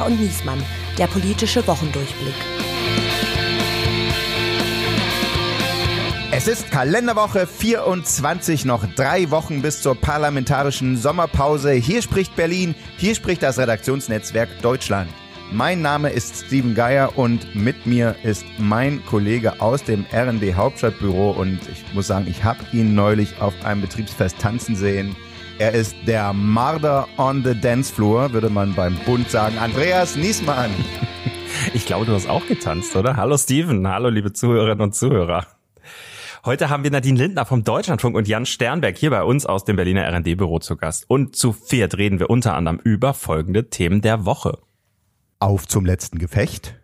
Geier und Niesmann, der politische Wochendurchblick. Es ist Kalenderwoche 24, noch drei Wochen bis zur parlamentarischen Sommerpause. Hier spricht Berlin, hier spricht das Redaktionsnetzwerk Deutschland. Mein Name ist Steven Geier und mit mir ist mein Kollege aus dem RND Hauptstadtbüro und ich muss sagen, ich habe ihn neulich auf einem Betriebsfest tanzen sehen. Er ist der Marder on the Dance Floor, würde man beim Bund sagen. Andreas Niesmann. Ich glaube, du hast auch getanzt, oder? Hallo Steven, hallo liebe Zuhörerinnen und Zuhörer. Heute haben wir Nadine Lindner vom Deutschlandfunk und Jan Sternberg hier bei uns aus dem Berliner RD-Büro zu Gast. Und zu viert reden wir unter anderem über folgende Themen der Woche. Auf zum letzten Gefecht.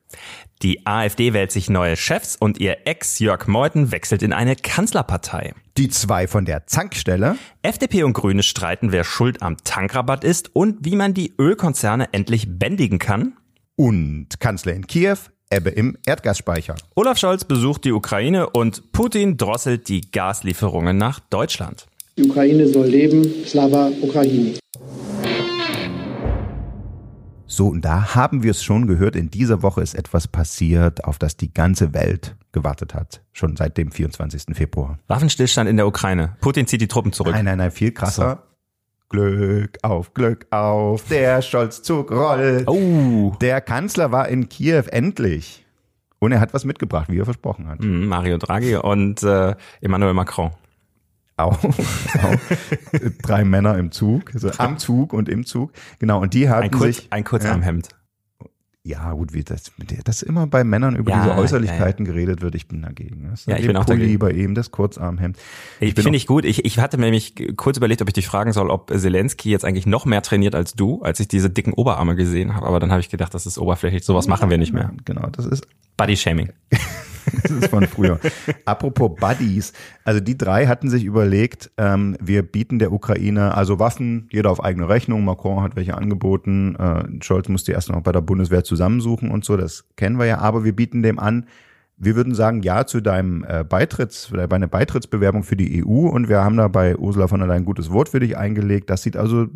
Die AfD wählt sich neue Chefs und ihr Ex Jörg Meuthen wechselt in eine Kanzlerpartei. Die zwei von der Zankstelle. FDP und Grüne streiten, wer schuld am Tankrabatt ist und wie man die Ölkonzerne endlich bändigen kann. Und Kanzler in Kiew, Ebbe im Erdgasspeicher. Olaf Scholz besucht die Ukraine und Putin drosselt die Gaslieferungen nach Deutschland. Die Ukraine soll leben, Slava Ukraini. So, und da haben wir es schon gehört, in dieser Woche ist etwas passiert, auf das die ganze Welt gewartet hat, schon seit dem 24. Februar. Waffenstillstand in der Ukraine. Putin zieht die Truppen zurück. Nein, nein, nein, viel krasser. So. Glück auf, Glück auf, der Scholzzug rollt. Oh. Der Kanzler war in Kiew, endlich. Und er hat was mitgebracht, wie er versprochen hat. Mm, Mario Draghi und äh, Emmanuel Macron. Auch, auch drei Männer im Zug, also am Zug und im Zug. Genau, und die hatten ein Kurz, sich ein Kurzarmhemd. Ja, gut, wie das, das immer bei Männern über Ja, diese Äußerlichkeiten ja, geredet wird, ich bin dagegen. Das Ja, ich bin auch Pulli dagegen. bei ihm, das Kurzarmhemd. Ich bin finde ich gut. Ich, ich hatte nämlich kurz überlegt, ob ich dich fragen soll, ob Zelensky jetzt eigentlich noch mehr trainiert als du, als ich diese dicken Oberarme gesehen habe. Aber dann habe ich gedacht, das ist oberflächlich. Sowas machen wir nicht mehr. Genau, das ist Body Shaming. Das ist von früher. Apropos Buddies, also die drei hatten sich überlegt, ähm, wir bieten der Ukraine also Waffen, jeder auf eigene Rechnung. Macron hat welche angeboten, äh, Scholz musste erst noch bei der Bundeswehr zusammensuchen und so, das kennen wir ja, aber wir bieten dem an, wir würden sagen ja zu deinem äh, Beitritts, bei einer Beitrittsbewerbung für die EU und wir haben da bei Ursula von der Leyen ein gutes Wort für dich eingelegt. Das sieht also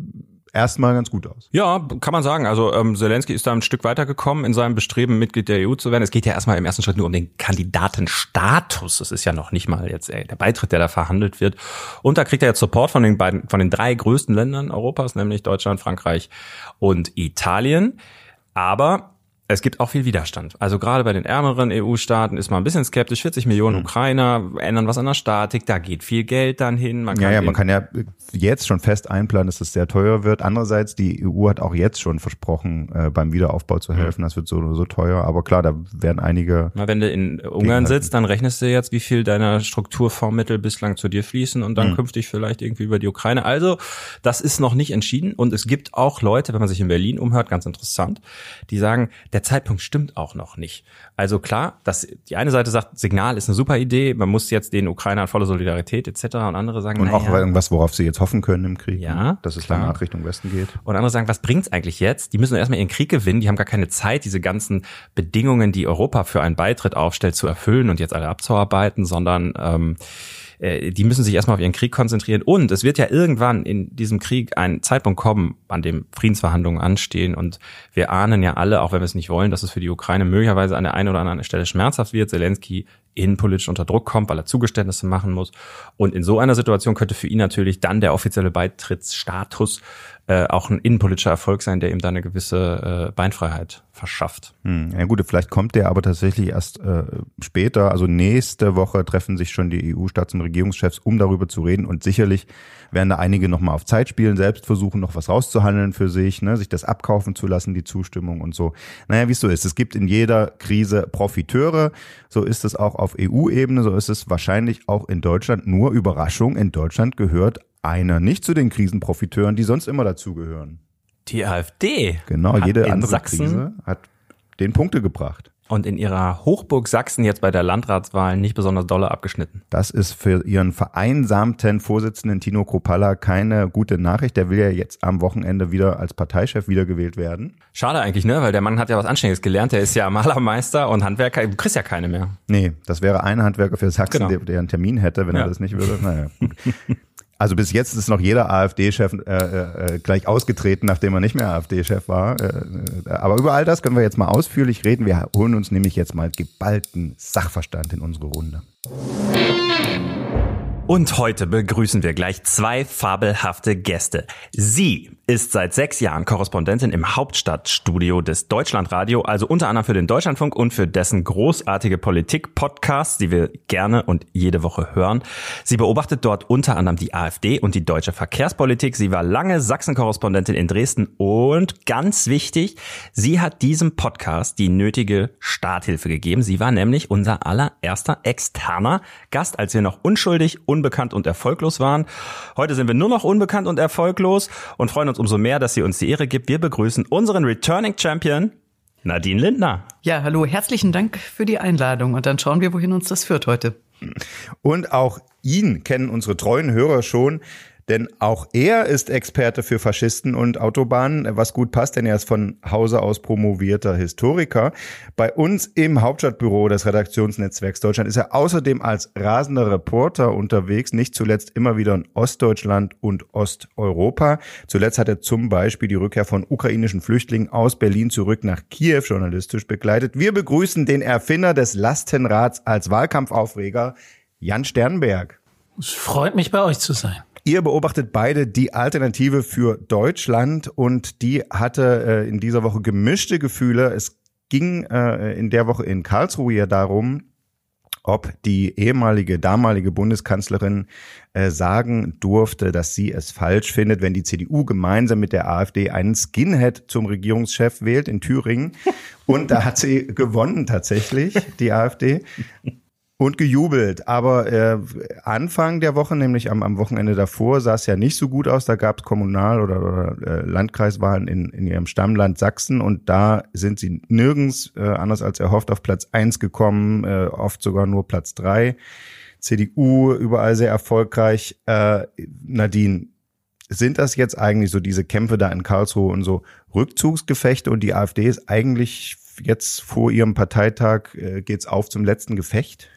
erstmal ganz gut aus. Ja, kann man sagen. Also ähm, Zelensky ist da ein Stück weitergekommen in seinem Bestreben, Mitglied der EU zu werden. Es geht ja erstmal im ersten Schritt nur um den Kandidatenstatus. Das ist ja noch nicht mal jetzt ey, der Beitritt, der da verhandelt wird. Und da kriegt er jetzt Support von den beiden, von den drei größten Ländern Europas, nämlich Deutschland, Frankreich und Italien. Aber es gibt auch viel Widerstand. Also gerade bei den ärmeren EU-Staaten ist man ein bisschen skeptisch. 40 Millionen Hm. Ukrainer ändern was an der Statik, da geht viel Geld dann hin. Man kann Ja, ja, man kann ja jetzt schon fest einplanen, dass es sehr teuer wird. Andererseits, die EU hat auch jetzt schon versprochen, äh, beim Wiederaufbau zu helfen. Das wird so oder so teuer. Aber klar, da werden einige, Na, wenn du in Ungarn sitzt, dann rechnest du jetzt, wie viel deiner Strukturfondsmittel bislang zu dir fließen und dann Hm. künftig vielleicht irgendwie über die Ukraine. Also, das ist noch nicht entschieden und es gibt auch Leute, wenn man sich in Berlin umhört, ganz interessant, die sagen, der Zeitpunkt stimmt auch noch nicht. Also klar, dass die eine Seite sagt, Signal ist eine super Idee, man muss jetzt den Ukrainern volle Solidarität etc. und andere sagen, und naja, auch irgendwas, worauf sie jetzt hoffen können im Krieg. Ja, ne? dass es klar. danach Richtung Westen geht. Und andere sagen, was bringt's eigentlich jetzt? Die müssen erstmal ihren Krieg gewinnen, die haben gar keine Zeit, diese ganzen Bedingungen, die Europa für einen Beitritt aufstellt, zu erfüllen und jetzt alle abzuarbeiten, sondern ähm, äh, die müssen sich erstmal auf ihren Krieg konzentrieren. Und es wird ja irgendwann in diesem Krieg ein Zeitpunkt kommen, an dem Friedensverhandlungen anstehen. Und wir ahnen ja alle, auch wenn wir es nicht wollen, dass es für die Ukraine möglicherweise an der einen oder anderen Stelle schmerzhaft wird. Zelensky innenpolitisch unter Druck kommt, weil er Zugeständnisse machen muss. Und in so einer Situation könnte für ihn natürlich dann der offizielle Beitrittsstatus äh, auch ein innenpolitischer Erfolg sein, der ihm da eine gewisse äh, Beinfreiheit verschafft. Hm, ja gut, vielleicht kommt der aber tatsächlich erst äh, später. Also nächste Woche treffen sich schon die EU-Staats- und Regierungschefs, um darüber zu reden. Und sicherlich werden da einige nochmal auf Zeit spielen, selbst versuchen, noch was rauszuhandeln für sich, ne, sich das abkaufen zu lassen, die Zustimmung und so. Naja, wie es so ist. Es gibt in jeder Krise Profiteure. So ist es auch auf EU-Ebene. So ist es wahrscheinlich auch in Deutschland. Nur Überraschung, in Deutschland gehört einer nicht zu den Krisenprofiteuren, die sonst immer dazugehören. Die AfD Genau, hat jede andere Sachsen Krise hat den Punkte gebracht. und in ihrer Hochburg Sachsen jetzt bei der Landratswahl nicht besonders dolle abgeschnitten. Das ist für ihren vereinsamten Vorsitzenden Tino Kropalla keine gute Nachricht. Der will ja jetzt am Wochenende wieder als Parteichef wiedergewählt werden. Schade eigentlich, ne? Weil der Mann hat ja was Anständiges gelernt. Der ist ja Malermeister und Handwerker. Du kriegst ja keine mehr. Nee, das wäre ein Handwerker für Sachsen, Genau. der, der einen Termin hätte, wenn Ja. er das nicht würde. Naja. Also bis jetzt ist noch jeder AfD-Chef äh, äh, gleich ausgetreten, nachdem er nicht mehr AfD-Chef war. Äh, äh, aber über all das können wir jetzt mal ausführlich reden. Wir holen uns nämlich jetzt mal geballten Sachverstand in unsere Runde. Und heute begrüßen wir gleich zwei fabelhafte Gäste. Sie ist seit sechs Jahren Korrespondentin im Hauptstadtstudio des Deutschlandradio, also unter anderem für den Deutschlandfunk und für dessen großartige Politik-Podcasts, die wir gerne und jede Woche hören. Sie beobachtet dort unter anderem die AfD und die deutsche Verkehrspolitik. Sie war lange Sachsen-Korrespondentin in Dresden und ganz wichtig, sie hat diesem Podcast die nötige Starthilfe gegeben. Sie war nämlich unser allererster externer Gast, als wir noch unschuldig, unbekannt und erfolglos waren. Heute sind wir nur noch unbekannt und erfolglos und freuen uns umso mehr, dass sie uns die Ehre gibt. Wir begrüßen unseren Returning Champion, Nadine Lindner. Ja, hallo, herzlichen Dank für die Einladung und dann schauen wir, wohin uns das führt heute. Und auch ihn kennen unsere treuen Hörer schon. Denn auch er ist Experte für Faschisten und Autobahnen, was gut passt, denn er ist von Hause aus promovierter Historiker. Bei uns im Hauptstadtbüro des Redaktionsnetzwerks Deutschland ist er außerdem als rasender Reporter unterwegs, nicht zuletzt immer wieder in Ostdeutschland und Osteuropa. Zuletzt hat er zum Beispiel die Rückkehr von ukrainischen Flüchtlingen aus Berlin zurück nach Kiew journalistisch begleitet. Wir begrüßen den Erfinder des Lastenrads als Wahlkampfaufreger, Jan Sternberg. Es freut mich, bei euch zu sein. Ihr beobachtet beide die Alternative für Deutschland und die hatte äh, in dieser Woche gemischte Gefühle. Es ging äh, in der Woche in Karlsruhe ja darum, ob die ehemalige, damalige Bundeskanzlerin äh, sagen durfte, dass sie es falsch findet, wenn die CDU gemeinsam mit der AfD einen Skinhead zum Regierungschef wählt in Thüringen. Und da hat sie gewonnen tatsächlich, die AfD und gejubelt. Aber äh, Anfang der Woche, nämlich am, am Wochenende davor, sah es ja nicht so gut aus. Da gab es Kommunal- oder, oder äh, Landkreiswahlen in, in ihrem Stammland Sachsen und da sind sie nirgends äh, anders als erhofft auf Platz eins gekommen, äh, oft sogar nur Platz drei. CDU überall sehr erfolgreich. Äh, Nadine, sind das jetzt eigentlich so diese Kämpfe da in Karlsruhe und so Rückzugsgefechte und die AfD ist eigentlich jetzt vor ihrem Parteitag äh, geht's auf zum letzten Gefecht?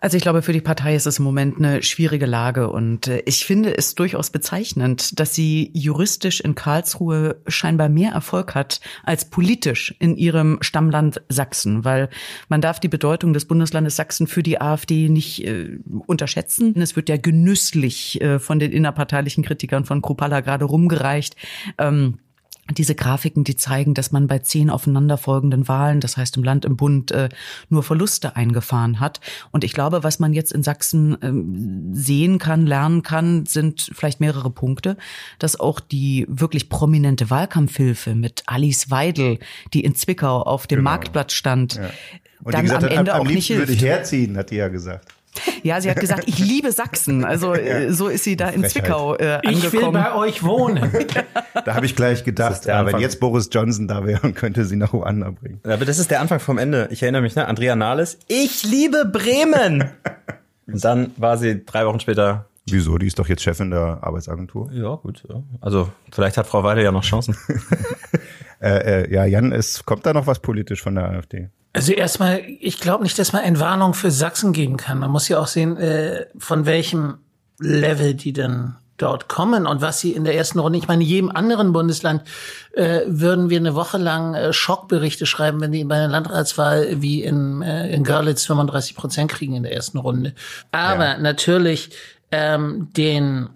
Also ich glaube, für die Partei ist es im Moment eine schwierige Lage und äh, ich finde es durchaus bezeichnend, dass sie juristisch in Karlsruhe scheinbar mehr Erfolg hat als politisch in ihrem Stammland Sachsen, weil man darf die Bedeutung des Bundeslandes Sachsen für die AfD nicht äh, unterschätzen. Es wird ja genüsslich äh, von den innerparteilichen Kritikern von Kropala gerade rumgereicht. Ähm, diese Grafiken, die zeigen, dass man bei zehn aufeinanderfolgenden Wahlen, das heißt im Land, im Bund, äh, nur Verluste eingefahren hat. Und ich glaube, was man jetzt in Sachsen ähm, sehen kann, lernen kann, sind vielleicht mehrere Punkte, dass auch die wirklich prominente Wahlkampfhilfe mit Alice Weidel, die in Zwickau auf dem genau. Marktplatz stand, ja. dann am Ende am, auch nicht hilft. würde ich herziehen, hat die ja gesagt. Ja, sie hat gesagt, ich liebe Sachsen. Also ja. Äh, so ist sie da in Zwickau äh, angekommen. Ich will bei euch wohnen. Da habe ich gleich gedacht, ja, wenn jetzt Boris Johnson da wäre, könnte sie nach Ruanda bringen. Aber das ist der Anfang vom Ende. Ich erinnere mich, ne? Andrea Nahles, ich liebe Bremen. Und dann war sie drei Wochen später Wieso? Die ist doch jetzt Chefin der Arbeitsagentur. Ja, gut. Ja. Also vielleicht hat Frau Weide ja noch Chancen. äh, äh, ja, Jan, es kommt da noch was politisch von der AfD? Also erstmal, ich glaube nicht, dass man eine Warnung für Sachsen geben kann. Man muss ja auch sehen, äh, von welchem Level die denn dort kommen und was sie in der ersten Runde, ich meine, in jedem anderen Bundesland äh, würden wir eine Woche lang äh, Schockberichte schreiben, wenn die bei einer Landratswahl wie in, äh, in Görlitz 35 Prozent kriegen in der ersten Runde. Aber ja. natürlich ähm, den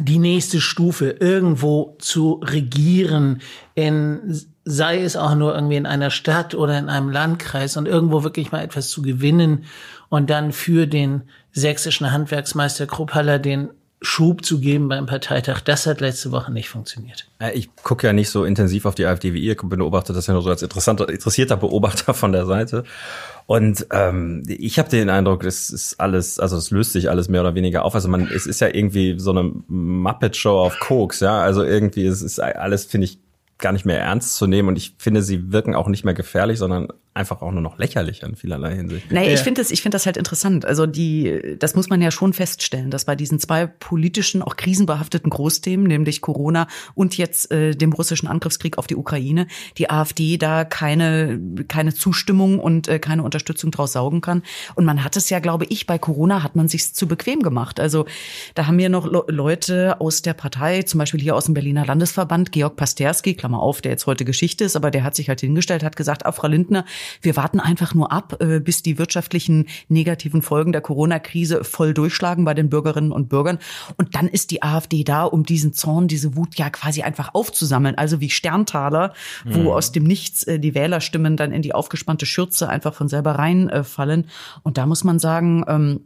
die nächste Stufe irgendwo zu regieren in sei es auch nur irgendwie in einer Stadt oder in einem Landkreis und irgendwo wirklich mal etwas zu gewinnen und dann für den sächsischen Handwerksmeister Krupphaller den Schub zu geben beim Parteitag, das hat letzte Woche nicht funktioniert. Ich gucke ja nicht so intensiv auf die AfD wie ihr, beobachte das ja nur so als interessanter, interessierter Beobachter von der Seite. Und ähm, ich habe den Eindruck, es ist alles, also es löst sich alles mehr oder weniger auf. Also man, es ist ja irgendwie so eine Muppet-Show auf Koks, ja. Also irgendwie, es ist alles, finde ich, gar nicht mehr ernst zu nehmen und ich finde, sie wirken auch nicht mehr gefährlich, sondern einfach auch nur noch lächerlich in vielerlei Hinsicht. Naja, ja. ich finde das, ich finde das halt interessant. Also die, das muss man ja schon feststellen, dass bei diesen zwei politischen, auch krisenbehafteten Großthemen, nämlich Corona und jetzt äh, dem russischen Angriffskrieg auf die Ukraine, die AfD da keine, keine Zustimmung und äh, keine Unterstützung draus saugen kann. Und man hat es ja, glaube ich, bei Corona hat man sich zu bequem gemacht. Also da haben wir noch Leute aus der Partei, zum Beispiel hier aus dem Berliner Landesverband, Georg Pasterski, Klammer auf, der jetzt heute Geschichte ist, aber der hat sich halt hingestellt, hat gesagt, ah, Frau Lindner, wir warten einfach nur ab, äh, bis die wirtschaftlichen negativen Folgen der Corona-Krise voll durchschlagen bei den Bürgerinnen und Bürgern. Und dann ist die AfD da, um diesen Zorn, diese Wut ja quasi einfach aufzusammeln. Also wie Sterntaler, wo mhm. aus dem Nichts äh, die Wählerstimmen dann in die aufgespannte Schürze einfach von selber reinfallen. Und da muss man sagen, ähm,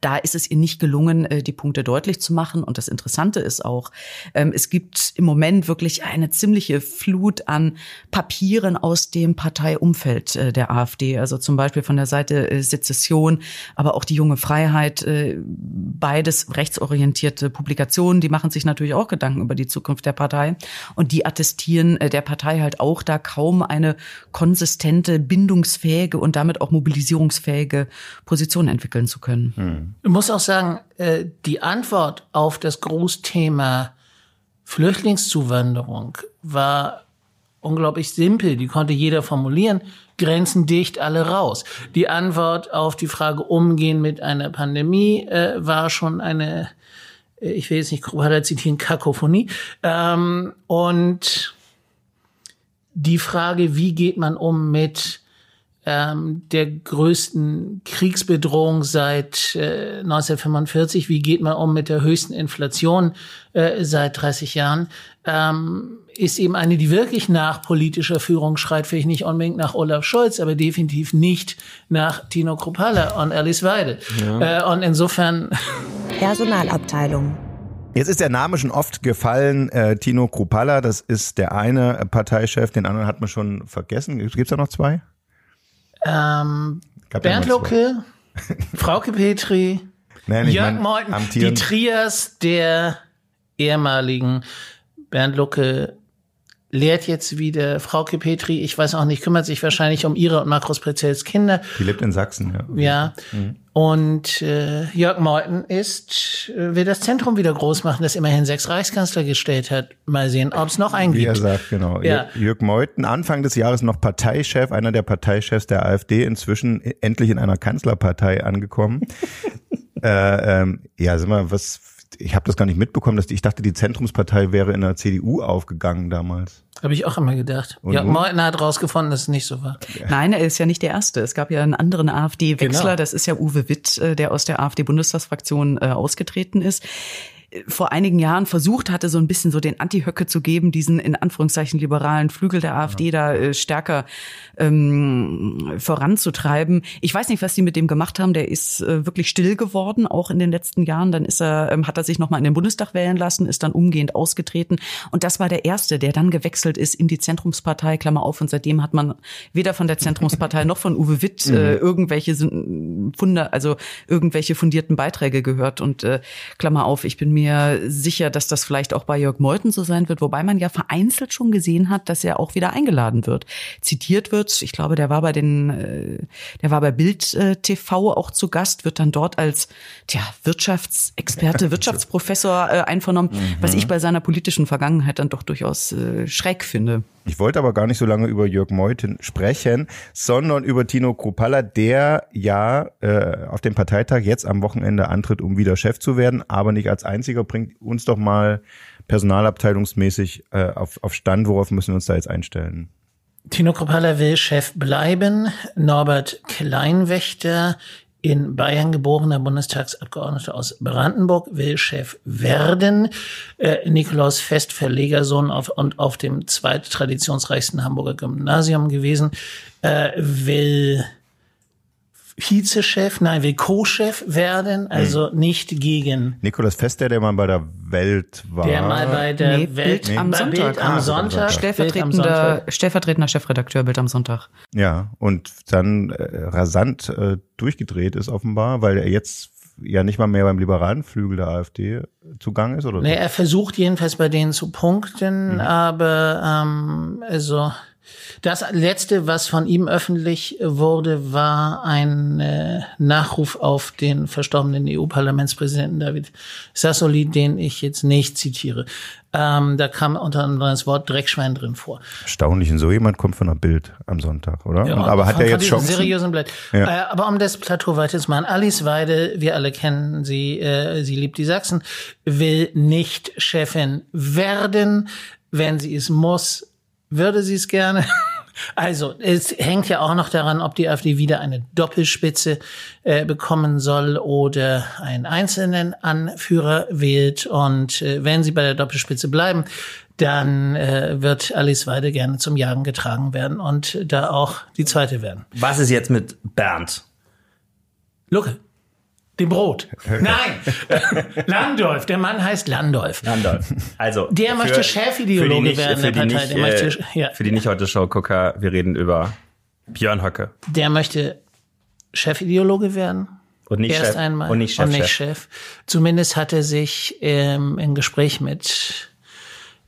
da ist es ihr nicht gelungen, äh, die Punkte deutlich zu machen. Und das Interessante ist auch, ähm, es gibt im Moment wirklich eine ziemliche Flut an Papieren aus dem Parteiumfeld äh, der AfD. Also zum Beispiel von der Seite äh, Sezession, aber auch die junge Freiheit, beides rechtsorientierte Publikationen, die machen sich natürlich auch Gedanken über die Zukunft der Partei. Und die attestieren der Partei halt auch da kaum eine konsistente, bindungsfähige und damit auch mobilisierungsfähige Position entwickeln zu können. Ich muss auch sagen, äh, die Antwort auf das Großthema Flüchtlingszuwanderung war unglaublich simpel. Die konnte jeder formulieren. Grenzen dicht, alle raus. Die Antwort auf die Frage Umgehen mit einer Pandemie äh, war schon eine, äh, ich will jetzt nicht Krupada zitieren, Kakophonie. Ähm, und die Frage, wie geht man um mit ähm, der größten Kriegsbedrohung seit äh, 1945. Wie geht man um mit der höchsten Inflation äh, seit 30 Jahren? Ähm, ist eben eine, die wirklich nach politischer Führung schreit, vielleicht nicht unbedingt nach Olaf Scholz, aber definitiv nicht nach Tino Kruppalla und Alice Weidel. Ja. Äh, und insofern. Personalabteilung. Jetzt ist der Name schon oft gefallen, äh, Tino Kruppalla, das ist der eine Parteichef, den anderen hat man schon vergessen. Gibt es da noch zwei? Ähm, Bernd Lucke, Frauke Petri, Nein, Jörg Meuthen, die Trias der ehemaligen Bernd Lucke lehrt jetzt wieder Frauke Petri, ich weiß auch nicht, kümmert sich wahrscheinlich um ihre und Markus Prezels Kinder. Die lebt in Sachsen, ja. Ja. Mhm. Und äh, Jörg Meuthen ist, äh, will das Zentrum wieder groß machen, das immerhin sechs Reichskanzler gestellt hat. Mal sehen, ob es noch einen Wie er sagt, genau. Ja. Jörg Meuthen, Anfang des Jahres noch Parteichef, einer der Parteichefs der AfD, inzwischen endlich in einer Kanzlerpartei angekommen. äh, ähm, ja, sag mal, was ich habe das gar nicht mitbekommen, dass die, ich dachte, die Zentrumspartei wäre in der CDU aufgegangen damals. Habe ich auch immer gedacht. Und ja, Meuthen hat rausgefunden, dass es nicht so war. Nein, er ist ja nicht der Erste. Es gab ja einen anderen AfD-Wechsler, genau. das ist ja Uwe Witt, äh, der aus der AfD-Bundestagsfraktion äh, ausgetreten ist vor einigen Jahren versucht hatte, so ein bisschen so den Anti-Höcke zu geben, diesen in Anführungszeichen liberalen Flügel der AfD ja. da äh, stärker ähm, voranzutreiben. Ich weiß nicht, was die mit dem gemacht haben. Der ist äh, wirklich still geworden, auch in den letzten Jahren. Dann ist er, ähm, hat er sich nochmal in den Bundestag wählen lassen, ist dann umgehend ausgetreten. Und das war der erste, der dann gewechselt ist in die Zentrumspartei, Klammer auf. Und seitdem hat man weder von der Zentrumspartei noch von Uwe Witt äh, mhm. irgendwelche Funde, also irgendwelche fundierten Beiträge gehört. Und äh, Klammer auf, ich bin mir mir sicher, dass das vielleicht auch bei Jörg Meuthen so sein wird, wobei man ja vereinzelt schon gesehen hat, dass er auch wieder eingeladen wird. Zitiert wird, ich glaube, der war bei den, äh, der war bei Bild äh, TV auch zu Gast, wird dann dort als tja, Wirtschaftsexperte, Wirtschaftsprofessor äh, einvernommen, mhm. was ich bei seiner politischen Vergangenheit dann doch durchaus schräg finde. Ich wollte aber gar nicht so lange über Jörg Meuthen sprechen, sondern über Tino Kruppalla, der ja äh, auf dem Parteitag jetzt am Wochenende antritt, um wieder Chef zu werden, aber nicht als einziger. Bringt uns doch mal personalabteilungsmäßig äh, auf, auf Stand, worauf müssen wir uns da jetzt einstellen? Tino Kruppalla will Chef bleiben. Norbert Kleinwächter in Bayern geborener Bundestagsabgeordneter aus Brandenburg will Chef werden. Äh, Nikolaus Fest, Verlegersohn auf, und auf dem zweittraditionsreichsten Hamburger Gymnasium gewesen, äh, will Vizechef, nein, will Co-Chef werden, also mhm. nicht gegen. Nikolaus Fester, der mal bei der Welt war. Der mal bei der nee, Welt Bild am Sonntag. Bild am Sonntag. Stellvertretender, stellvertretender Chefredakteur Bild am Sonntag. Ja, und dann äh, rasant äh, durchgedreht ist offenbar, weil er jetzt ja nicht mal mehr beim liberalen Flügel der AfD zugang ist, oder? Nee, er versucht jedenfalls bei denen zu punkten, mhm. aber ähm, also Das letzte, was von ihm öffentlich wurde, war ein äh, Nachruf auf den verstorbenen EU-Parlamentspräsidenten David Sassoli, den ich jetzt nicht zitiere. Ähm, da kam unter anderem das Wort Dreckschwein drin vor. Erstaunlich, und so jemand kommt von der Bild am Sonntag, oder? Ja, und, aber hat er jetzt seriösen Blatt. Ja. Äh, aber um das Plateau weiter zu machen, Alice Weide, wir alle kennen sie, äh, sie liebt die Sachsen, will nicht Chefin werden. Wenn sie es muss, würde sie es gerne. Also, es hängt ja auch noch daran, ob die AfD wieder eine Doppelspitze äh, bekommen soll oder einen einzelnen Anführer wählt. Und äh, wenn sie bei der Doppelspitze bleiben, dann äh, wird Alice Weide gerne zum Jagen getragen werden und da auch die zweite werden. Was ist jetzt mit Bernd? Lucke. Dem Brot. Nein, Landolf. Der Mann heißt Landolf. Landolf. Also der möchte Chefideologe werden der Partei. Nicht, der möchte, äh, ja. Für die nicht heute Show Gucker, wir reden über Björn Höcke. Der möchte Chefideologe werden. Und nicht Erst Chef. einmal. Und nicht Chef. Und nicht Chef. Zumindest hat er sich ähm, im Gespräch mit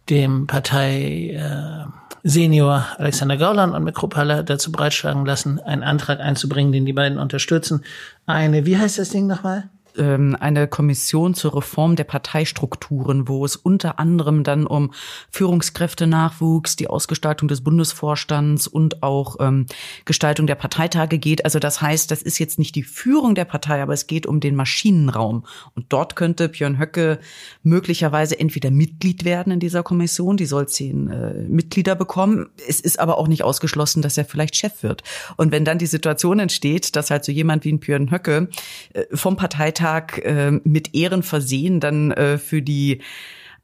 dem Partei äh, Senior Alexander Gauland und mit Krupphaller dazu bereitschlagen lassen, einen Antrag einzubringen, den die beiden unterstützen. Eine, wie heißt das Ding nochmal? Ähm, eine Kommission zur Reform der Parteistrukturen, wo es unter anderem dann um Führungskräftenachwuchs, die Ausgestaltung des Bundesvorstands und auch ähm, Gestaltung der Parteitage geht. Also das heißt, das ist jetzt nicht die Führung der Partei, aber es geht um den Maschinenraum. Und dort könnte Björn Höcke möglicherweise entweder Mitglied werden in dieser Kommission, die soll zehn äh, Mitglieder bekommen. Es ist aber auch nicht ausgeschlossen, dass er vielleicht Chef wird. Und wenn dann die Situation entsteht, dass halt so jemand wie ein Björn Höcke äh, vom Parteitag Tag äh, mit Ehren versehen, dann äh, für die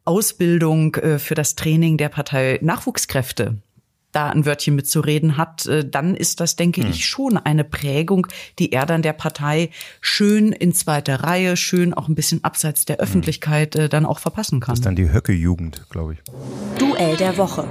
Ausbildung, äh, für das Training der Partei Nachwuchskräfte da ein Wörtchen mitzureden hat, äh, dann ist das, denke hm. ich, schon eine Prägung, die er dann der Partei schön in zweiter Reihe, schön auch ein bisschen abseits der hm. Öffentlichkeit äh, dann auch verpassen kann. Das ist dann die Höcke-Jugend, glaube ich. Duell der Woche.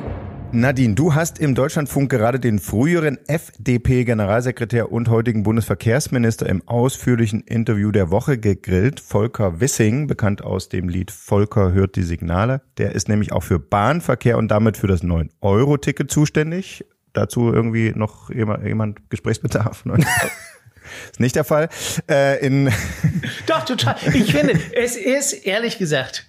Nadine, du hast im Deutschlandfunk gerade den früheren FDP-Generalsekretär und heutigen Bundesverkehrsminister im ausführlichen Interview der Woche gegrillt. Volker Wissing, bekannt aus dem Lied Volker hört die Signale. Der ist nämlich auch für Bahnverkehr und damit für das 9-Euro-Ticket zuständig. Dazu irgendwie noch jemand Gesprächsbedarf? ist nicht der Fall. Äh, in Doch, total. Ich finde, es ist ehrlich gesagt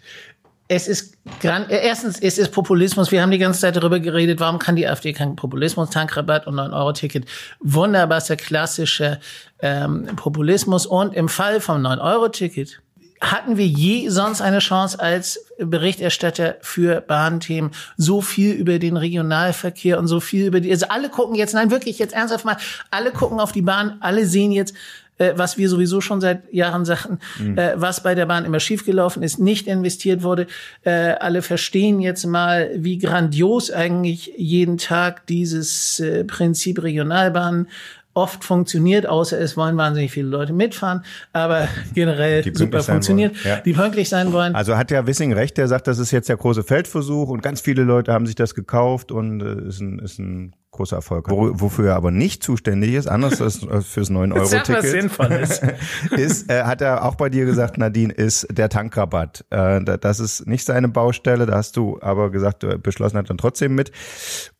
es ist grand, äh, erstens, es ist Populismus. Wir haben die ganze Zeit darüber geredet, warum kann die AfD keinen Populismus, Tankrabatt und 9-Euro-Ticket. Wunderbar, ist der klassische ähm, Populismus. Und im Fall vom 9-Euro-Ticket hatten wir je sonst eine Chance als Berichterstatter für Bahnthemen so viel über den Regionalverkehr und so viel über die, also alle gucken jetzt, nein, wirklich jetzt ernsthaft mal, alle gucken auf die Bahn, alle sehen jetzt, äh, was wir sowieso schon seit Jahren sagten, mhm. äh, was bei der Bahn immer schiefgelaufen ist, nicht investiert wurde. Äh, alle verstehen jetzt mal, wie grandios eigentlich jeden Tag dieses äh, Prinzip Regionalbahn oft funktioniert, außer es wollen wahnsinnig viele Leute mitfahren, aber generell super funktioniert, ja. die pünktlich sein wollen. Also hat ja Wissing recht, der sagt, das ist jetzt der große Feldversuch und ganz viele Leute haben sich das gekauft und äh, ist ein, ist ein großer Erfolg. Wo, wofür er aber nicht zuständig ist, anders als fürs 9-Euro-Ticket, ist, ist äh, hat er auch bei dir gesagt, Nadine, ist der Tankrabatt. Äh, das ist nicht seine Baustelle, da hast du aber gesagt, beschlossen hat dann trotzdem mit.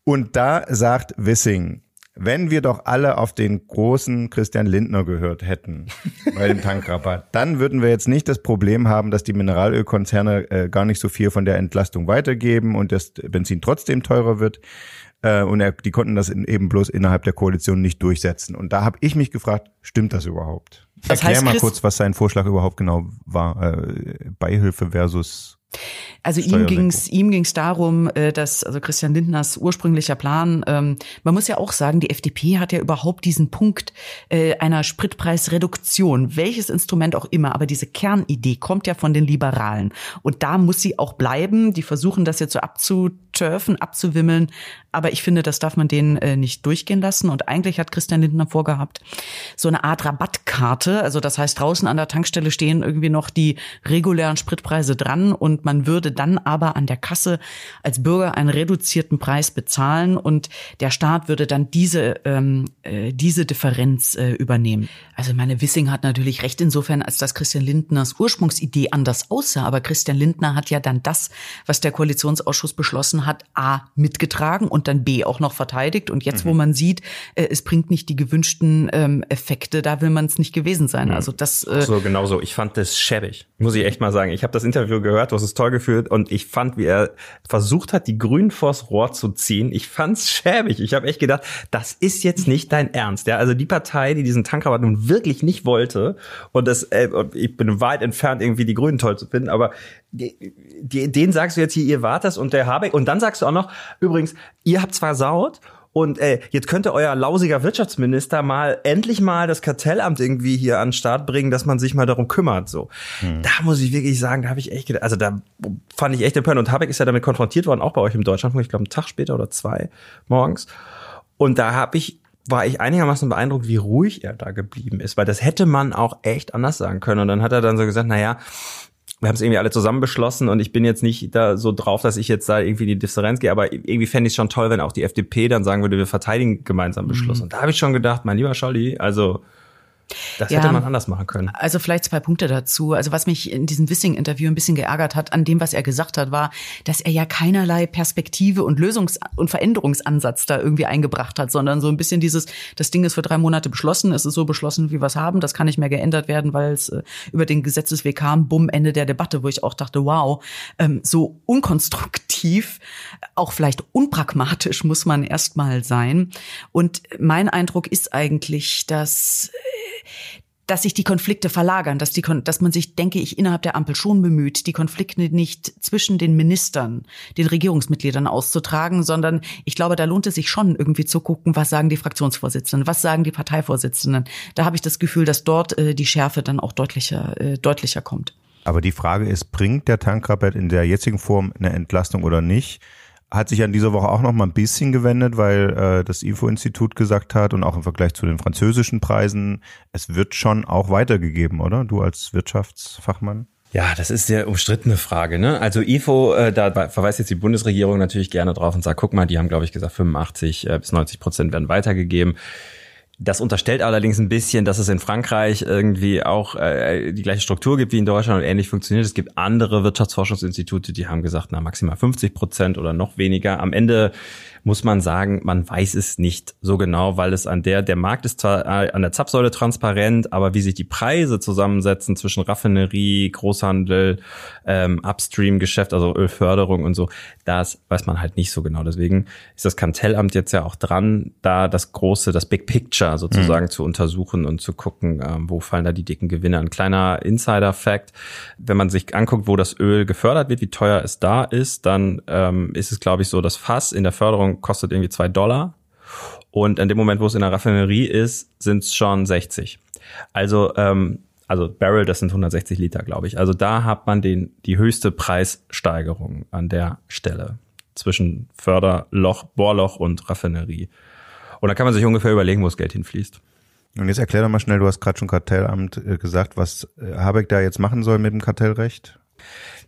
Und da sagt Wissing, wenn wir doch alle auf den großen Christian Lindner gehört hätten bei dem Tankrabatt, dann würden wir jetzt nicht das Problem haben, dass die Mineralölkonzerne äh, gar nicht so viel von der Entlastung weitergeben und das Benzin trotzdem teurer wird. Äh, und er, die konnten das in, eben bloß innerhalb der Koalition nicht durchsetzen. Und da habe ich mich gefragt, stimmt das überhaupt? Das Erklär heißt, mal kurz, was sein Vorschlag überhaupt genau war. Äh, Beihilfe versus also ihm ging's ihm ging's darum, äh, dass also Christian Lindners ursprünglicher Plan. Ähm, man muss ja auch sagen, die FDP hat ja überhaupt diesen Punkt äh, einer Spritpreisreduktion, welches Instrument auch immer, aber diese Kernidee kommt ja von den Liberalen und da muss sie auch bleiben. Die versuchen das jetzt so abzuturfen, abzuwimmeln, aber ich finde, das darf man denen äh, nicht durchgehen lassen. Und eigentlich hat Christian Lindner vorgehabt, so eine Art Rabattkarte. Also das heißt, draußen an der Tankstelle stehen irgendwie noch die regulären Spritpreise dran und man würde dann aber an der Kasse als Bürger einen reduzierten Preis bezahlen und der Staat würde dann diese, ähm, äh, diese Differenz äh, übernehmen. Also meine Wissing hat natürlich recht insofern, als dass Christian Lindners Ursprungsidee anders aussah. Aber Christian Lindner hat ja dann das, was der Koalitionsausschuss beschlossen hat, A, mitgetragen und dann B, auch noch verteidigt. Und jetzt, mhm. wo man sieht, äh, es bringt nicht die gewünschten ähm, Effekte, da will man es nicht gewesen sein. Mhm. Also das. Äh, so, genau so. Ich fand das schäbig, muss ich echt mal sagen. Ich habe das Interview gehört, du hast es toll geführt und ich fand, wie er versucht hat, die Grünen vors Rohr zu ziehen. Ich fand's schäbig. Ich habe echt gedacht, das ist jetzt nicht dein Ernst. Ja, also die Partei, die diesen Tankrabatt nun wirklich nicht wollte und das, äh, ich bin weit entfernt, irgendwie die Grünen toll zu finden, aber die, die, den sagst du jetzt hier, ihr wart das und der Habeck und dann sagst du auch noch, übrigens, ihr habt zwar Saut und äh, jetzt könnte euer lausiger Wirtschaftsminister mal endlich mal das Kartellamt irgendwie hier an den Start bringen, dass man sich mal darum kümmert. So, hm. da muss ich wirklich sagen, da habe ich echt gedacht, also da fand ich echt empörend. Und Habeck ist ja damit konfrontiert worden, auch bei euch im Deutschlandfunk, ich glaube einen Tag später oder zwei morgens. Und da habe ich war ich einigermaßen beeindruckt, wie ruhig er da geblieben ist, weil das hätte man auch echt anders sagen können. Und dann hat er dann so gesagt, na ja, wir haben es irgendwie alle zusammen beschlossen und ich bin jetzt nicht da so drauf, dass ich jetzt da irgendwie die Differenz gehe, aber irgendwie fände ich es schon toll, wenn auch die FDP dann sagen würde, wir verteidigen gemeinsam Beschluss. Mhm. Und da habe ich schon gedacht, mein lieber Scholli, also das ja, hätte man anders machen können. Also vielleicht zwei Punkte dazu. Also was mich in diesem Wissing-Interview ein bisschen geärgert hat, an dem, was er gesagt hat, war, dass er ja keinerlei Perspektive und Lösungs- und Veränderungsansatz da irgendwie eingebracht hat, sondern so ein bisschen dieses, das Ding ist für drei Monate beschlossen, es ist so beschlossen, wie wir es haben, das kann nicht mehr geändert werden, weil es äh, über den Gesetzesweg kam, bumm, Ende der Debatte, wo ich auch dachte, wow, ähm, so unkonstruktiv, auch vielleicht unpragmatisch muss man erstmal sein. Und mein Eindruck ist eigentlich, dass dass sich die Konflikte verlagern, dass, die, dass man sich, denke ich, innerhalb der Ampel schon bemüht, die Konflikte nicht zwischen den Ministern, den Regierungsmitgliedern auszutragen, sondern ich glaube, da lohnt es sich schon irgendwie zu gucken, was sagen die Fraktionsvorsitzenden, was sagen die Parteivorsitzenden. Da habe ich das Gefühl, dass dort äh, die Schärfe dann auch deutlicher, äh, deutlicher kommt. Aber die Frage ist, bringt der Tankrabatt in der jetzigen Form eine Entlastung oder nicht? Hat sich an dieser Woche auch noch mal ein bisschen gewendet, weil äh, das IFO-Institut gesagt hat und auch im Vergleich zu den französischen Preisen, es wird schon auch weitergegeben, oder? Du als Wirtschaftsfachmann? Ja, das ist sehr umstrittene Frage. Ne? Also IFO, äh, da verweist jetzt die Bundesregierung natürlich gerne drauf und sagt, guck mal, die haben, glaube ich, gesagt, 85 äh, bis 90 Prozent werden weitergegeben. Das unterstellt allerdings ein bisschen, dass es in Frankreich irgendwie auch äh, die gleiche Struktur gibt wie in Deutschland und ähnlich funktioniert. Es gibt andere Wirtschaftsforschungsinstitute, die haben gesagt, na maximal 50 Prozent oder noch weniger. Am Ende muss man sagen, man weiß es nicht so genau, weil es an der, der Markt ist zwar äh, an der Zapfsäule transparent, aber wie sich die Preise zusammensetzen zwischen Raffinerie, Großhandel, ähm, Upstream-Geschäft, also Ölförderung und so, das weiß man halt nicht so genau. Deswegen ist das Kartellamt jetzt ja auch dran, da das große, das Big Picture sozusagen mhm. zu untersuchen und zu gucken, ähm, wo fallen da die dicken Gewinne. Ein kleiner Insider-Fact, wenn man sich anguckt, wo das Öl gefördert wird, wie teuer es da ist, dann ähm, ist es, glaube ich, so, das Fass in der Förderung kostet irgendwie zwei Dollar. Und in dem Moment, wo es in der Raffinerie ist, sind es schon 60. Also, ähm, also Barrel, das sind 160 Liter, glaube ich. Also da hat man den, die höchste Preissteigerung an der Stelle zwischen Förderloch, Bohrloch und Raffinerie. Und da kann man sich ungefähr überlegen, wo das Geld hinfließt. Und jetzt erklär doch mal schnell, du hast gerade schon Kartellamt äh, gesagt, was äh, Habeck da jetzt machen soll mit dem Kartellrecht.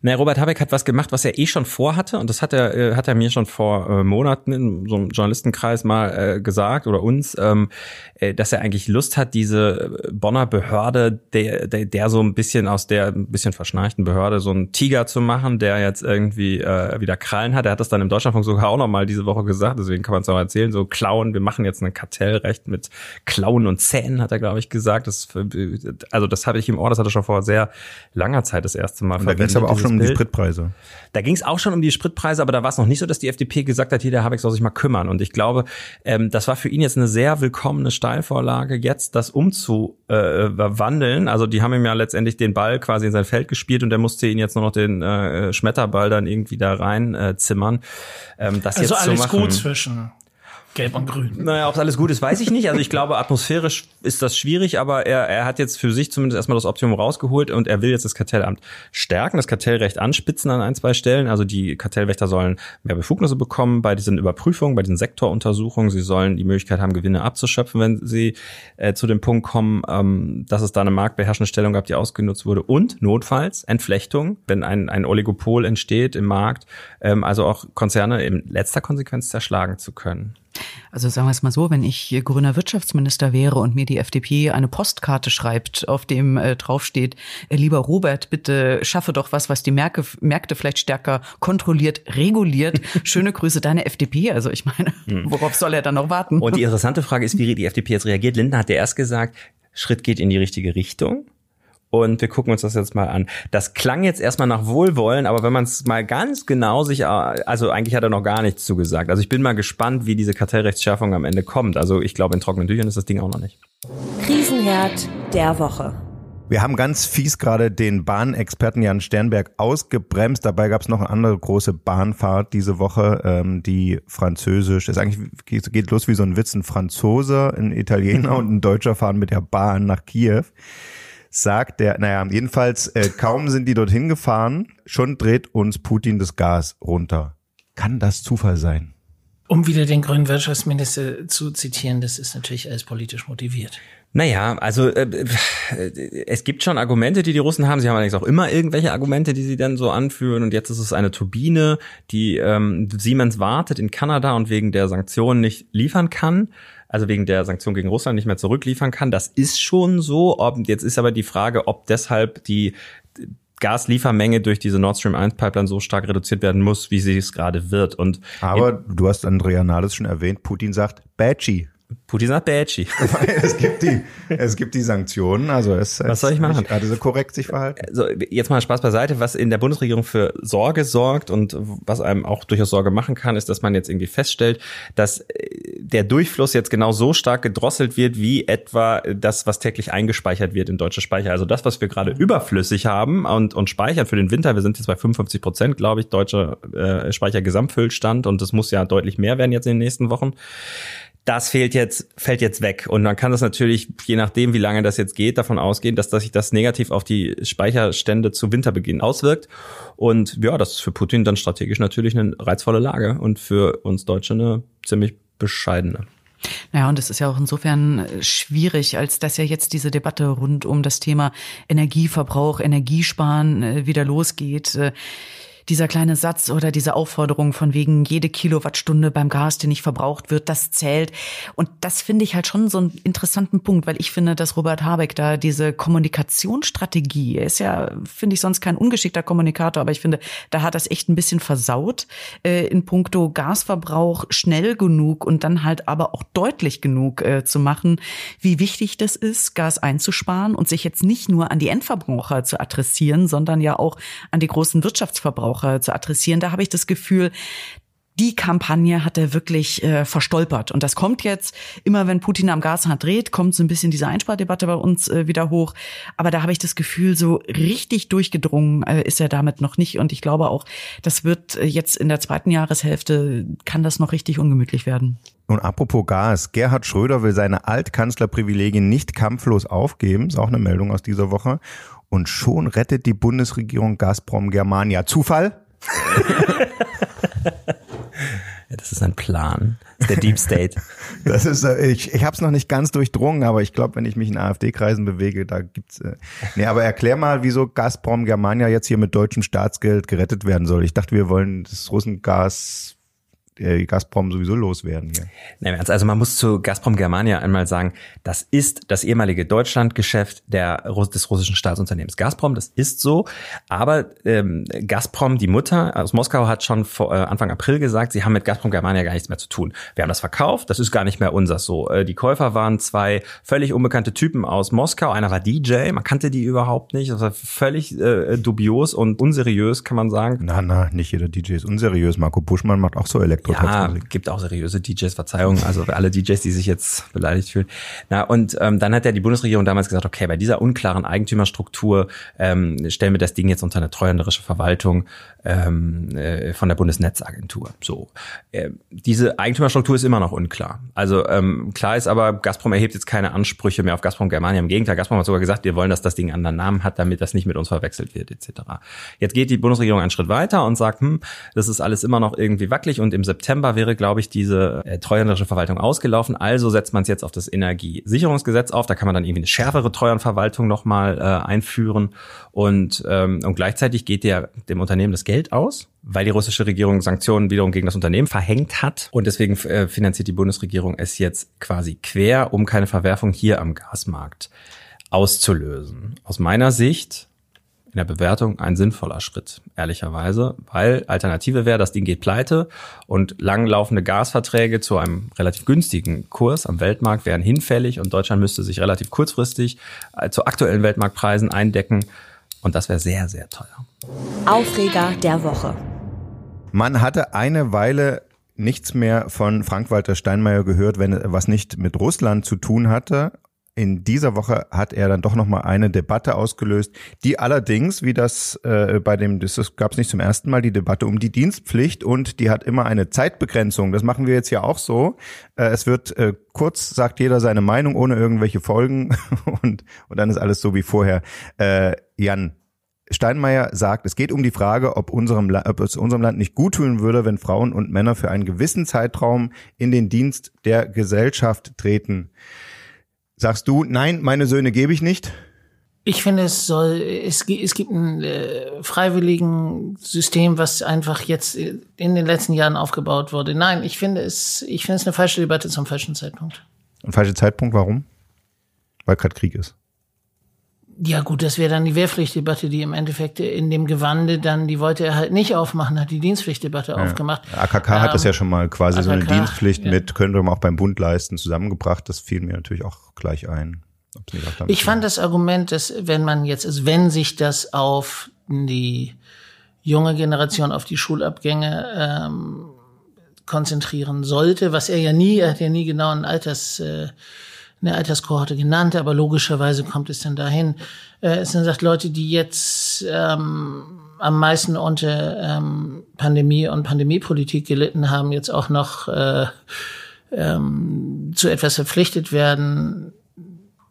Na, Robert Habeck hat was gemacht, was er eh schon vorhatte und das hat er, äh, hat er mir schon vor äh, Monaten in so einem Journalistenkreis mal äh, gesagt oder uns, ähm, äh, dass er eigentlich Lust hat, diese Bonner Behörde, der, der, der so ein bisschen aus der ein bisschen verschnarchten Behörde so einen Tiger zu machen, der jetzt irgendwie äh, wieder Krallen hat. Er hat das dann im Deutschlandfunk sogar auch noch mal diese Woche gesagt, deswegen kann man es auch erzählen, so Klauen, wir machen jetzt ein Kartellrecht mit Klauen und Zähnen, hat er glaube ich gesagt. Das, also das habe ich im Ohr, das hat er schon vor sehr langer Zeit das erste Mal verwendet. Aber auch schon um die Spritpreise. Da ging es auch schon um die Spritpreise, aber da war es noch nicht so, dass die FDP gesagt hat, hier, der Habeck soll sich mal kümmern. Und ich glaube, ähm, das war für ihn jetzt eine sehr willkommene Steilvorlage, jetzt das umzuwandeln. Äh, also die haben ihm ja letztendlich den Ball quasi in sein Feld gespielt und der musste ihn jetzt nur noch den äh, Schmetterball dann irgendwie da rein äh, zimmern. Ähm, das also jetzt alles zu machen, gut zwischen Gelb und Grün. Naja, ob es alles gut ist, weiß ich nicht. Also ich glaube, atmosphärisch ist das schwierig, aber er, er hat jetzt für sich zumindest erstmal das Optimum rausgeholt und er will jetzt das Kartellamt stärken, das Kartellrecht anspitzen an ein, zwei Stellen. Also die Kartellwächter sollen mehr Befugnisse bekommen bei diesen Überprüfungen, bei diesen Sektoruntersuchungen. Sie sollen die Möglichkeit haben, Gewinne abzuschöpfen, wenn sie äh, zu dem Punkt kommen, ähm, dass es da eine marktbeherrschende Stellung gab, die ausgenutzt wurde. Und notfalls Entflechtung, wenn ein, ein Oligopol entsteht im Markt, ähm, also auch Konzerne in letzter Konsequenz zerschlagen zu können. Also sagen wir es mal so, wenn ich grüner Wirtschaftsminister wäre und mir die FDP eine Postkarte schreibt, auf dem äh, draufsteht, äh, lieber Robert, bitte schaffe doch was, was die Märkte, Märkte vielleicht stärker kontrolliert, reguliert. Schöne Grüße, deine FDP. Also ich meine, hm. worauf soll er dann noch warten? Und die interessante Frage ist, wie die FDP jetzt reagiert. Lindner hat ja erst gesagt, Schritt geht in die richtige Richtung und wir gucken uns das jetzt mal an. Das klang jetzt erstmal nach Wohlwollen, aber wenn man es mal ganz genau sich, also eigentlich hat er noch gar nichts zugesagt. Also ich bin mal gespannt, wie diese Kartellrechtsschärfung am Ende kommt. Also ich glaube, in trockenen Tüchern ist das Ding auch noch nicht. Krisenherd der Woche. Wir haben ganz fies gerade den Bahnexperten Jan Sternberg ausgebremst. Dabei gab es noch eine andere große Bahnfahrt diese Woche, ähm, die französisch, ist eigentlich geht los wie so ein Witz, ein Franzose, ein Italiener und ein Deutscher fahren mit der Bahn nach Kiew sagt der, naja, jedenfalls, äh, kaum sind die dorthin gefahren, schon dreht uns Putin das Gas runter. Kann das Zufall sein? Um wieder den grünen Wirtschaftsminister zu zitieren, das ist natürlich alles politisch motiviert. Naja, also äh, äh, es gibt schon Argumente, die die Russen haben. Sie haben allerdings auch immer irgendwelche Argumente, die sie dann so anführen. Und jetzt ist es eine Turbine, die ähm, Siemens wartet in Kanada und wegen der Sanktionen nicht liefern kann also wegen der Sanktionen gegen Russland nicht mehr zurückliefern kann. Das ist schon so. Ob, jetzt ist aber die Frage, ob deshalb die Gasliefermenge durch diese Nord Stream 1 Pipeline so stark reduziert werden muss, wie sie es gerade wird. Und aber du hast Andrea Nahles schon erwähnt, Putin sagt Badgy. Putin sagt Badgy. es gibt die, es gibt die Sanktionen, also es, was soll ich machen? Gerade so korrekt sich verhalten. Also jetzt mal Spaß beiseite, was in der Bundesregierung für Sorge sorgt und was einem auch durchaus Sorge machen kann, ist, dass man jetzt irgendwie feststellt, dass der Durchfluss jetzt genau so stark gedrosselt wird, wie etwa das, was täglich eingespeichert wird in deutsche Speicher. Also das, was wir gerade überflüssig haben und, und speichern für den Winter, wir sind jetzt bei 55 Prozent, glaube ich, deutscher äh, Speichergesamtfüllstand und das muss ja deutlich mehr werden jetzt in den nächsten Wochen das fehlt jetzt, fällt jetzt weg. Und man kann das natürlich, je nachdem, wie lange das jetzt geht, davon ausgehen, dass, dass sich das negativ auf die Speicherstände zu Winterbeginn auswirkt. Und ja, das ist für Putin dann strategisch natürlich eine reizvolle Lage und für uns Deutsche eine ziemlich bescheidene. Naja, und es ist ja auch insofern schwierig, als dass ja jetzt diese Debatte rund um das Thema Energieverbrauch, Energiesparen äh, wieder losgeht. Dieser kleine Satz oder diese Aufforderung von wegen jede Kilowattstunde beim Gas, die nicht verbraucht wird, das zählt. Und das finde ich halt schon so einen interessanten Punkt, weil ich finde, dass Robert Habeck da diese Kommunikationsstrategie, er ist ja, finde ich, sonst kein ungeschickter Kommunikator, aber ich finde, da hat das echt ein bisschen versaut äh, in puncto Gasverbrauch schnell genug und dann halt aber auch deutlich genug äh, zu machen, wie wichtig das ist, Gas einzusparen und sich jetzt nicht nur an die Endverbraucher zu adressieren, sondern ja auch an die großen Wirtschaftsverbraucher auch zu adressieren. Da habe ich das Gefühl, die Kampagne hat er wirklich äh, verstolpert. Und das kommt jetzt, immer wenn Putin am Gashahn dreht, kommt so ein bisschen diese Einspardebatte bei uns äh, wieder hoch. Aber da habe ich das Gefühl, so richtig durchgedrungen äh, ist er damit noch nicht. Und ich glaube auch, das wird äh, jetzt in der zweiten Jahreshälfte, kann das noch richtig ungemütlich werden. Und apropos Gas, Gerhard Schröder will seine Altkanzlerprivilegien nicht kampflos aufgeben. Ist auch eine Meldung aus dieser Woche. Und schon rettet die Bundesregierung Gazprom Germania. Zufall? ja, das ist ein Plan. Das ist der Deep State. Das ist, äh, ich, ich habe es noch nicht ganz durchdrungen, aber ich glaube, wenn ich mich in AfD-Kreisen bewege, da gibt's. Äh, nee, aber erklär mal, wieso Gazprom Germania jetzt hier mit deutschem Staatsgeld gerettet werden soll. Ich dachte, wir wollen das Russengas äh, Gazprom sowieso loswerden hier. Nein, also man muss zu Gazprom Germania einmal sagen, das ist das ehemalige Deutschlandgeschäft der, des russischen Staatsunternehmens Gazprom, das ist so. Aber ähm, Gazprom, die Mutter aus Moskau, hat schon vor, äh, Anfang April gesagt, sie haben mit Gazprom Germania gar nichts mehr zu tun. Wir haben das verkauft, das ist gar nicht mehr unser so. Äh, die Käufer waren zwei völlig unbekannte Typen aus Moskau. Einer war DJ, man kannte die überhaupt nicht. Das war völlig äh, dubios und unseriös, kann man sagen. Na, na, nicht jeder DJ ist unseriös. Marco Buschmann macht auch so Elektro ja, gibt auch seriöse DJs, Verzeihung, also alle DJs, die sich jetzt beleidigt fühlen. Na, und ähm, dann hat ja die Bundesregierung damals gesagt, okay, bei dieser unklaren Eigentümerstruktur ähm, stellen wir das Ding jetzt unter eine treuhänderische Verwaltung ähm, äh, von der Bundesnetzagentur. So, äh, diese Eigentümerstruktur ist immer noch unklar. Also ähm, klar ist aber, Gazprom erhebt jetzt keine Ansprüche mehr auf Gazprom Germania. Im Gegenteil, Gazprom hat sogar gesagt, wir wollen, dass das Ding einen anderen Namen hat, damit das nicht mit uns verwechselt wird, etc. Jetzt geht die Bundesregierung einen Schritt weiter und sagt, hm, das ist alles immer noch irgendwie wackelig und im September wäre, glaube ich, diese äh, treuhänderische Verwaltung ausgelaufen. Also setzt man es jetzt auf das Energiesicherungsgesetz auf. Da kann man dann irgendwie eine schärfere Treuhandverwaltung nochmal äh, einführen und, ähm, und gleichzeitig geht der, dem Unternehmen das Geld Geld aus, weil die russische Regierung Sanktionen wiederum gegen das Unternehmen verhängt hat. Und deswegen äh, finanziert die Bundesregierung es jetzt quasi quer, um keine Verwerfung hier am Gasmarkt auszulösen. Aus meiner Sicht in der Bewertung ein sinnvoller Schritt, ehrlicherweise, weil Alternative wäre, das Ding geht pleite und langlaufende Gasverträge zu einem relativ günstigen Kurs am Weltmarkt wären hinfällig und Deutschland müsste sich relativ kurzfristig äh, zu aktuellen Weltmarktpreisen eindecken und das wäre sehr, sehr teuer. Aufreger der Woche. Man hatte eine Weile nichts mehr von Frank-Walter Steinmeier gehört, wenn was nicht mit Russland zu tun hatte in dieser Woche hat er dann doch nochmal eine Debatte ausgelöst, die allerdings, wie das äh, bei dem, das gab es nicht zum ersten Mal, die Debatte um die Dienstpflicht und die hat immer eine Zeitbegrenzung. Das machen wir jetzt ja auch so. Äh, es wird äh, kurz, sagt jeder seine Meinung, ohne irgendwelche Folgen und, und dann ist alles so wie vorher. Äh, Jan, Steinmeier sagt, es geht um die Frage, ob, unserem, ob es unserem Land nicht gut tun würde, wenn Frauen und Männer für einen gewissen Zeitraum in den Dienst der Gesellschaft treten. Sagst du, nein, meine Söhne gebe ich nicht? Ich finde, es soll, es, es gibt ein äh, freiwilligen System, was einfach jetzt in den letzten Jahren aufgebaut wurde. Nein, ich finde es, ich finde es eine falsche Debatte zum falschen Zeitpunkt. Ein falscher Zeitpunkt, warum? Weil gerade Krieg ist. Ja gut, das wäre dann die Wehrpflichtdebatte, die im Endeffekt in dem Gewande dann, die wollte er halt nicht aufmachen, hat die Dienstpflichtdebatte ja. aufgemacht. AKK ähm, hat das ja schon mal quasi AKK, so eine Dienstpflicht ja. mit, könnte man auch beim Bund leisten, zusammengebracht. Das fiel mir natürlich auch gleich ein. Ich fand das Argument, dass wenn man jetzt ist, wenn sich das auf die junge Generation, auf die Schulabgänge ähm, konzentrieren sollte, was er ja nie, er hat ja nie genau einen Alters... Äh, eine Alterskohorte genannt, aber logischerweise kommt es dann dahin. Äh, es sind sagt Leute, die jetzt ähm, am meisten unter ähm, Pandemie und Pandemiepolitik gelitten haben, jetzt auch noch äh, ähm, zu etwas verpflichtet werden,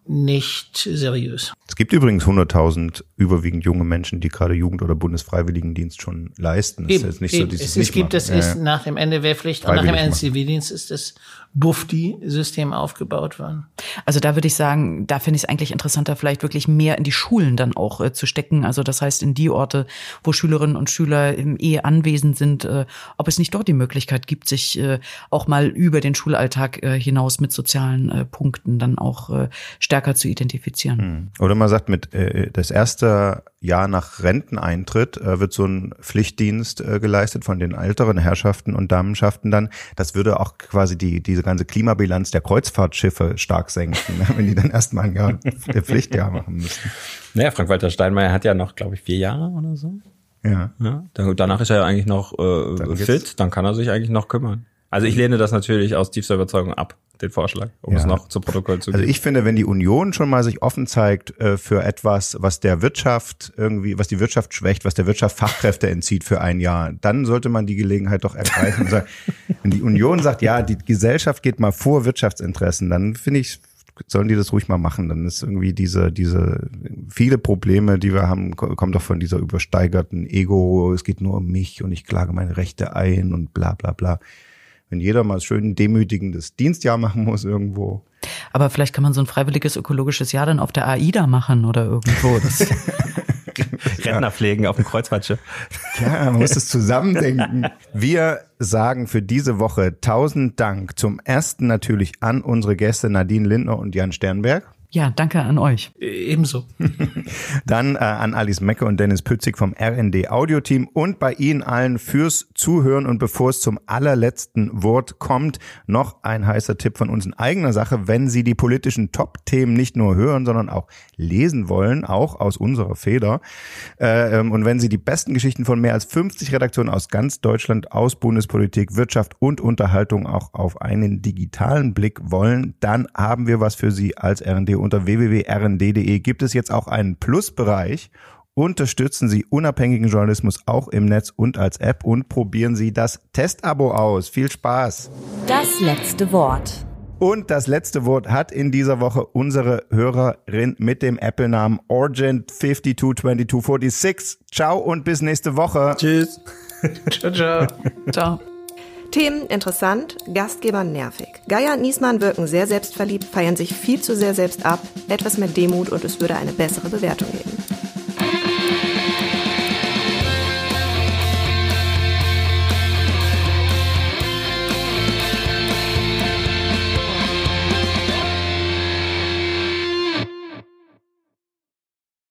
nicht seriös. Es gibt übrigens 100.000 überwiegend junge Menschen, die gerade Jugend- oder Bundesfreiwilligendienst schon leisten. Eben, ist nicht eben. so dieses es, es gibt, das ja, ist nach dem Ende Wehrpflicht und nach dem Ende Zivildienst ist das Bufti-System aufgebaut worden. Also da würde ich sagen, da finde ich es eigentlich interessanter, vielleicht wirklich mehr in die Schulen dann auch äh, zu stecken. Also das heißt in die Orte, wo Schülerinnen und Schüler im eh anwesend sind, äh, ob es nicht dort die Möglichkeit gibt, sich äh, auch mal über den Schulalltag äh, hinaus mit sozialen äh, Punkten dann auch äh, stärker zu identifizieren. Hm. Oder man sagt, mit äh, das erste Jahr nach Renteneintritt äh, wird so ein Pflichtdienst äh, geleistet von den älteren Herrschaften und Damenschaften dann. Das würde auch quasi die diese ganze Klimabilanz der Kreuzfahrtschiffe stark senken, ne, wenn die dann erstmal ein Jahr der Pflichtjahr machen müssten. Naja, Frank-Walter Steinmeier hat ja noch, glaube ich, vier Jahre oder so. Ja. ja. Danach ist er ja eigentlich noch äh, dann fit, dann kann er sich eigentlich noch kümmern. Also ich lehne das natürlich aus tiefster Überzeugung ab den Vorschlag, um ja. es noch zu Protokoll zu geben. Also ich finde, wenn die Union schon mal sich offen zeigt äh, für etwas, was der Wirtschaft irgendwie, was die Wirtschaft schwächt, was der Wirtschaft Fachkräfte entzieht für ein Jahr, dann sollte man die Gelegenheit doch ergreifen und sagen, wenn die Union sagt, ja, die Gesellschaft geht mal vor Wirtschaftsinteressen, dann finde ich, sollen die das ruhig mal machen. Dann ist irgendwie diese, diese viele Probleme, die wir haben, kommen doch von dieser übersteigerten Ego, es geht nur um mich und ich klage meine Rechte ein und bla bla bla wenn jeder mal schön ein demütigendes Dienstjahr machen muss irgendwo. Aber vielleicht kann man so ein freiwilliges ökologisches Jahr dann auf der AIDA machen oder irgendwo. Rentner pflegen auf dem Kreuzfahrtschiff. Ja, man muss es zusammendenken. Wir sagen für diese Woche tausend Dank zum ersten natürlich an unsere Gäste Nadine Lindner und Jan Sternberg. Ja, danke an euch. Ebenso. Dann äh, an Alice Mecke und Dennis Pützig vom RND Audio Team und bei Ihnen allen fürs Zuhören und bevor es zum allerletzten Wort kommt, noch ein heißer Tipp von uns in eigener Sache, wenn Sie die politischen Top-Themen nicht nur hören, sondern auch lesen wollen, auch aus unserer Feder. Äh, ähm, und wenn Sie die besten Geschichten von mehr als 50 Redaktionen aus ganz Deutschland, aus Bundespolitik, Wirtschaft und Unterhaltung auch auf einen digitalen Blick wollen, dann haben wir was für Sie als RND unter www.rnd.de gibt es jetzt auch einen Plusbereich. Unterstützen Sie unabhängigen Journalismus auch im Netz und als App und probieren Sie das Testabo aus. Viel Spaß. Das letzte Wort. Und das letzte Wort hat in dieser Woche unsere Hörerin mit dem Apple-Namen Origin522246. Ciao und bis nächste Woche. Tschüss. ciao, ciao. Ciao. Themen interessant, Gastgeber nervig. Geier und Niesmann wirken sehr selbstverliebt, feiern sich viel zu sehr selbst ab, etwas mehr Demut und es würde eine bessere Bewertung geben.